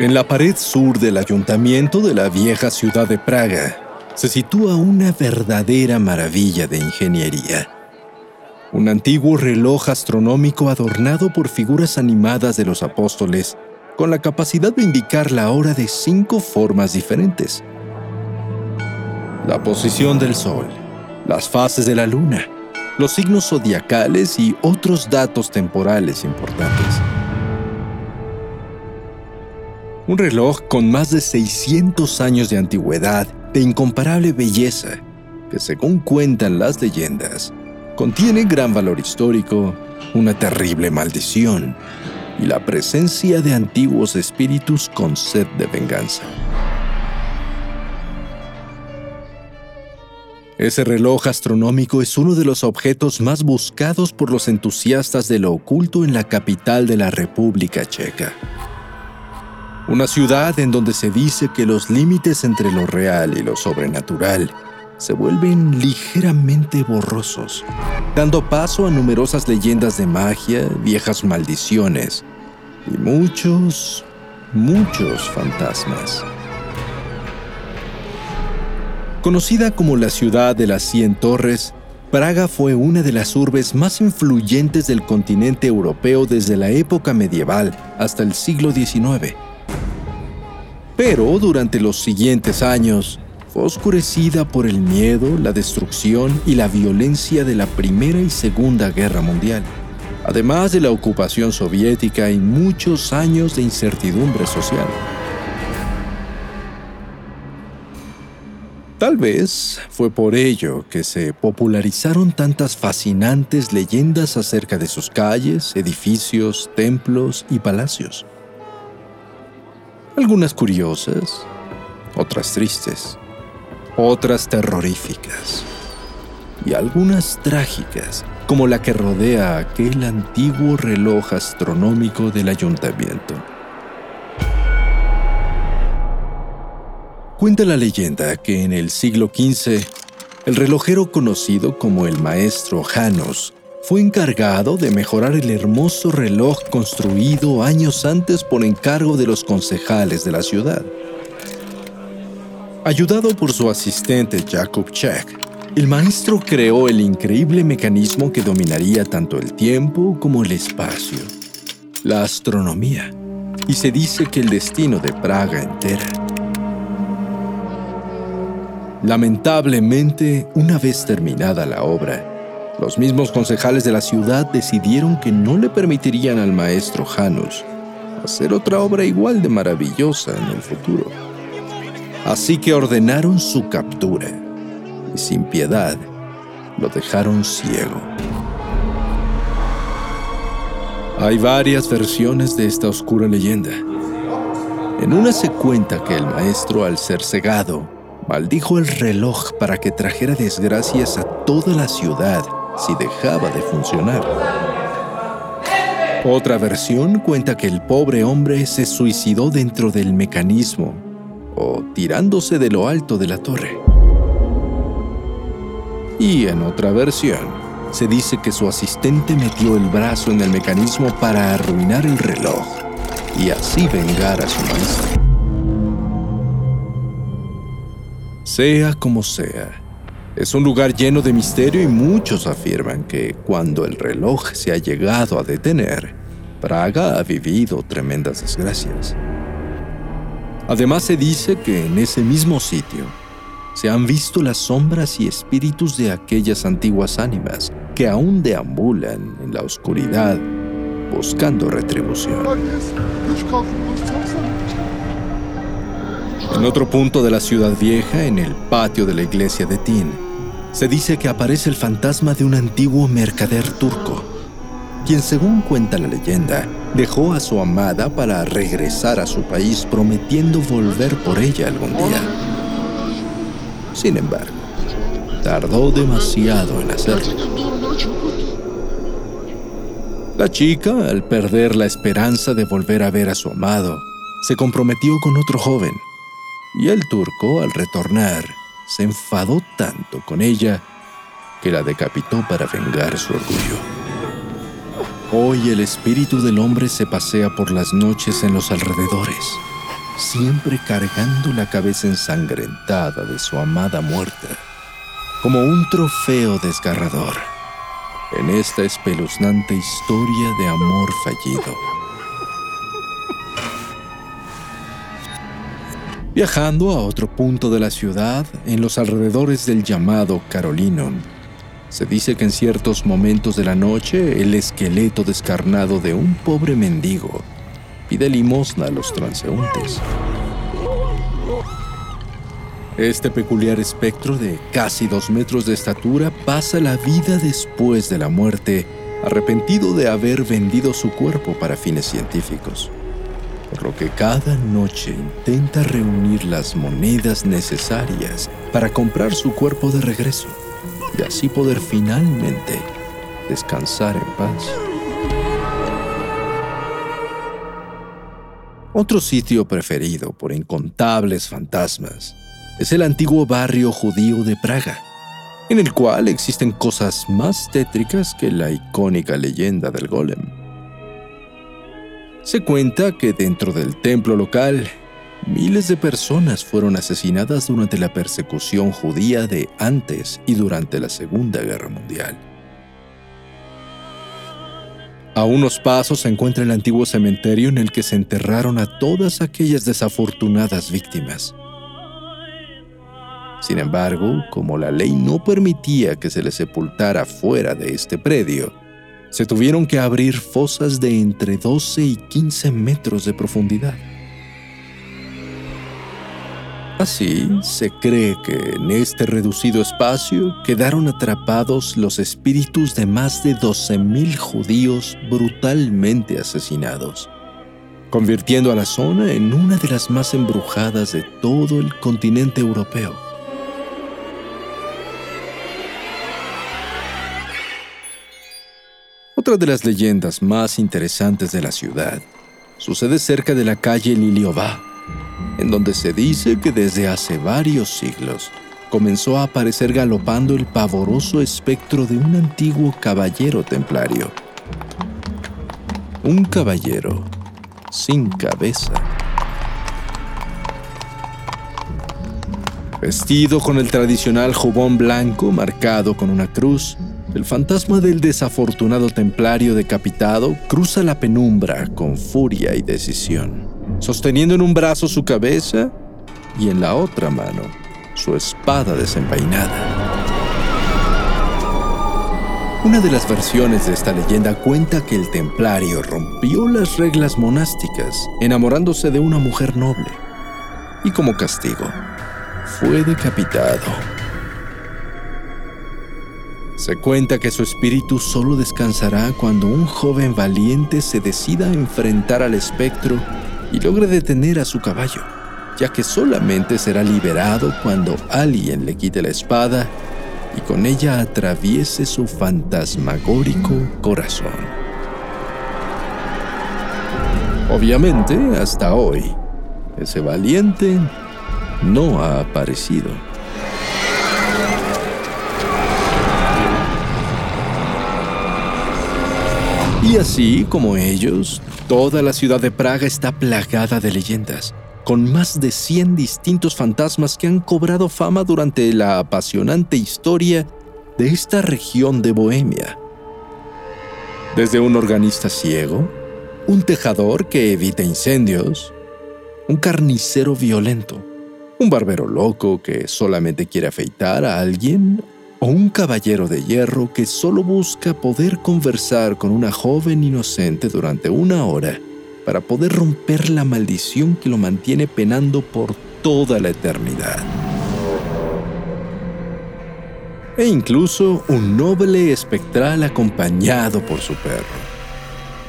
En la pared sur del ayuntamiento de la vieja ciudad de Praga se sitúa una verdadera maravilla de ingeniería. Un antiguo reloj astronómico adornado por figuras animadas de los apóstoles con la capacidad de indicar la hora de cinco formas diferentes. La posición del Sol, las fases de la Luna, los signos zodiacales y otros datos temporales importantes. Un reloj con más de 600 años de antigüedad, de incomparable belleza, que según cuentan las leyendas, contiene gran valor histórico, una terrible maldición y la presencia de antiguos espíritus con sed de venganza. Ese reloj astronómico es uno de los objetos más buscados por los entusiastas de lo oculto en la capital de la República Checa una ciudad en donde se dice que los límites entre lo real y lo sobrenatural se vuelven ligeramente borrosos, dando paso a numerosas leyendas de magia, viejas maldiciones y muchos, muchos fantasmas. Conocida como la ciudad de las cien torres, Praga fue una de las urbes más influyentes del continente europeo desde la época medieval hasta el siglo XIX pero durante los siguientes años fue oscurecida por el miedo, la destrucción y la violencia de la Primera y Segunda Guerra Mundial, además de la ocupación soviética y muchos años de incertidumbre social. Tal vez fue por ello que se popularizaron tantas fascinantes leyendas acerca de sus calles, edificios, templos y palacios algunas curiosas, otras tristes, otras terroríficas y algunas trágicas, como la que rodea aquel antiguo reloj astronómico del ayuntamiento. Cuenta la leyenda que en el siglo XV, el relojero conocido como el maestro Janos fue encargado de mejorar el hermoso reloj construido años antes por encargo de los concejales de la ciudad. Ayudado por su asistente Jakub Czech, el maestro creó el increíble mecanismo que dominaría tanto el tiempo como el espacio, la astronomía, y se dice que el destino de Praga entera. Lamentablemente, una vez terminada la obra, los mismos concejales de la ciudad decidieron que no le permitirían al maestro Janus hacer otra obra igual de maravillosa en el futuro. Así que ordenaron su captura y sin piedad lo dejaron ciego. Hay varias versiones de esta oscura leyenda. En una se cuenta que el maestro, al ser cegado, maldijo el reloj para que trajera desgracias a toda la ciudad si dejaba de funcionar. Otra versión cuenta que el pobre hombre se suicidó dentro del mecanismo o tirándose de lo alto de la torre. Y en otra versión, se dice que su asistente metió el brazo en el mecanismo para arruinar el reloj y así vengar a su maestro. Sea como sea, es un lugar lleno de misterio y muchos afirman que cuando el reloj se ha llegado a detener, Praga ha vivido tremendas desgracias. Además se dice que en ese mismo sitio se han visto las sombras y espíritus de aquellas antiguas ánimas que aún deambulan en la oscuridad buscando retribución. En otro punto de la ciudad vieja, en el patio de la iglesia de Tin, se dice que aparece el fantasma de un antiguo mercader turco, quien según cuenta la leyenda, dejó a su amada para regresar a su país prometiendo volver por ella algún día. Sin embargo, tardó demasiado en hacerlo. La chica, al perder la esperanza de volver a ver a su amado, se comprometió con otro joven, y el turco, al retornar, se enfadó tanto con ella que la decapitó para vengar su orgullo. Hoy el espíritu del hombre se pasea por las noches en los alrededores, siempre cargando la cabeza ensangrentada de su amada muerta, como un trofeo desgarrador en esta espeluznante historia de amor fallido. Viajando a otro punto de la ciudad, en los alrededores del llamado Carolinon, se dice que en ciertos momentos de la noche el esqueleto descarnado de un pobre mendigo pide limosna a los transeúntes. Este peculiar espectro de casi dos metros de estatura pasa la vida después de la muerte, arrepentido de haber vendido su cuerpo para fines científicos por lo que cada noche intenta reunir las monedas necesarias para comprar su cuerpo de regreso y así poder finalmente descansar en paz. Otro sitio preferido por incontables fantasmas es el antiguo barrio judío de Praga, en el cual existen cosas más tétricas que la icónica leyenda del golem. Se cuenta que dentro del templo local, miles de personas fueron asesinadas durante la persecución judía de antes y durante la Segunda Guerra Mundial. A unos pasos se encuentra el antiguo cementerio en el que se enterraron a todas aquellas desafortunadas víctimas. Sin embargo, como la ley no permitía que se les sepultara fuera de este predio, se tuvieron que abrir fosas de entre 12 y 15 metros de profundidad. Así, se cree que en este reducido espacio quedaron atrapados los espíritus de más de 12.000 judíos brutalmente asesinados, convirtiendo a la zona en una de las más embrujadas de todo el continente europeo. Otra de las leyendas más interesantes de la ciudad sucede cerca de la calle Liliová, en donde se dice que desde hace varios siglos comenzó a aparecer galopando el pavoroso espectro de un antiguo caballero templario. Un caballero sin cabeza. Vestido con el tradicional jubón blanco marcado con una cruz, el fantasma del desafortunado templario decapitado cruza la penumbra con furia y decisión, sosteniendo en un brazo su cabeza y en la otra mano su espada desenvainada. Una de las versiones de esta leyenda cuenta que el templario rompió las reglas monásticas enamorándose de una mujer noble y como castigo fue decapitado se cuenta que su espíritu solo descansará cuando un joven valiente se decida a enfrentar al espectro y logre detener a su caballo, ya que solamente será liberado cuando alguien le quite la espada y con ella atraviese su fantasmagórico corazón. Obviamente, hasta hoy, ese valiente no ha aparecido. Y así como ellos, toda la ciudad de Praga está plagada de leyendas, con más de 100 distintos fantasmas que han cobrado fama durante la apasionante historia de esta región de Bohemia. Desde un organista ciego, un tejador que evita incendios, un carnicero violento, un barbero loco que solamente quiere afeitar a alguien o un caballero de hierro que solo busca poder conversar con una joven inocente durante una hora para poder romper la maldición que lo mantiene penando por toda la eternidad. e incluso un noble espectral acompañado por su perro.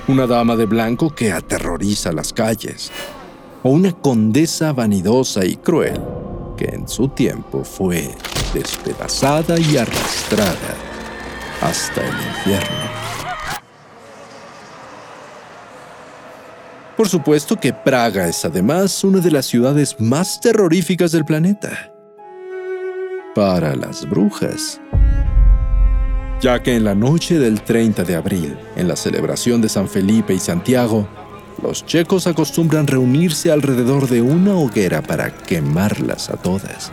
Una dama de blanco que aterroriza las calles, o una condesa vanidosa y cruel que en su tiempo fue despedazada y arrastrada hasta el infierno. Por supuesto que Praga es además una de las ciudades más terroríficas del planeta. Para las brujas. Ya que en la noche del 30 de abril, en la celebración de San Felipe y Santiago, los checos acostumbran reunirse alrededor de una hoguera para quemarlas a todas.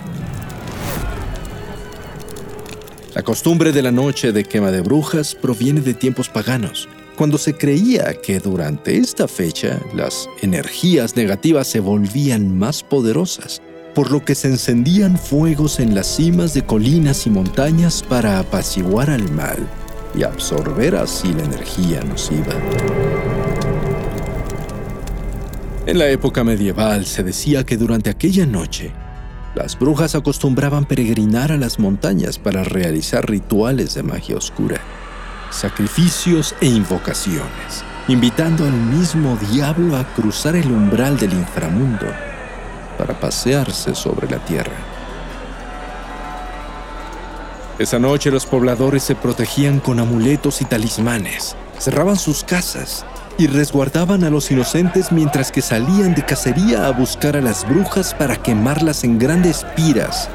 La costumbre de la noche de quema de brujas proviene de tiempos paganos, cuando se creía que durante esta fecha las energías negativas se volvían más poderosas, por lo que se encendían fuegos en las cimas de colinas y montañas para apaciguar al mal y absorber así la energía nociva. En la época medieval se decía que durante aquella noche, las brujas acostumbraban peregrinar a las montañas para realizar rituales de magia oscura sacrificios e invocaciones, invitando al mismo diablo a cruzar el umbral del inframundo para pasearse sobre la tierra. Esa noche los pobladores se protegían con amuletos y talismanes, cerraban sus casas y resguardaban a los inocentes mientras que salían de cacería a buscar a las brujas para quemarlas en grandes piras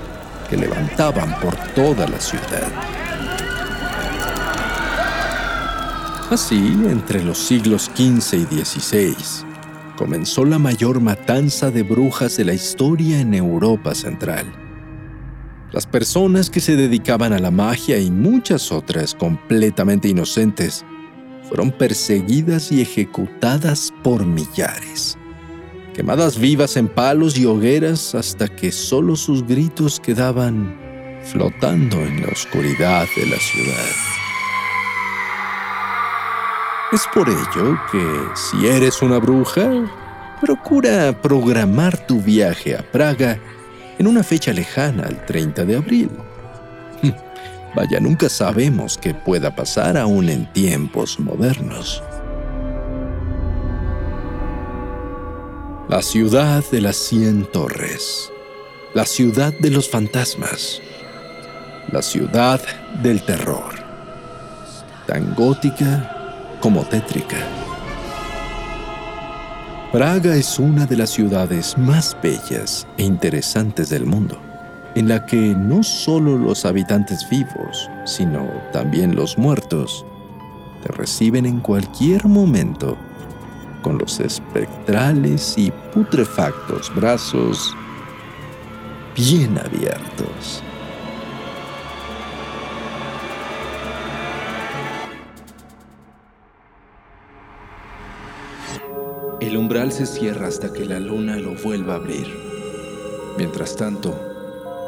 que levantaban por toda la ciudad. Así, entre los siglos XV y XVI, comenzó la mayor matanza de brujas de la historia en Europa Central. Las personas que se dedicaban a la magia y muchas otras completamente inocentes fueron perseguidas y ejecutadas por millares, quemadas vivas en palos y hogueras hasta que solo sus gritos quedaban flotando en la oscuridad de la ciudad. Es por ello que, si eres una bruja, procura programar tu viaje a Praga en una fecha lejana al 30 de abril. Vaya, nunca sabemos qué pueda pasar aún en tiempos modernos. La ciudad de las cien torres. La ciudad de los fantasmas. La ciudad del terror. Tan gótica como tétrica. Praga es una de las ciudades más bellas e interesantes del mundo, en la que no solo los habitantes vivos, sino también los muertos, te reciben en cualquier momento con los espectrales y putrefactos brazos bien abiertos. El umbral se cierra hasta que la luna lo vuelva a abrir. Mientras tanto,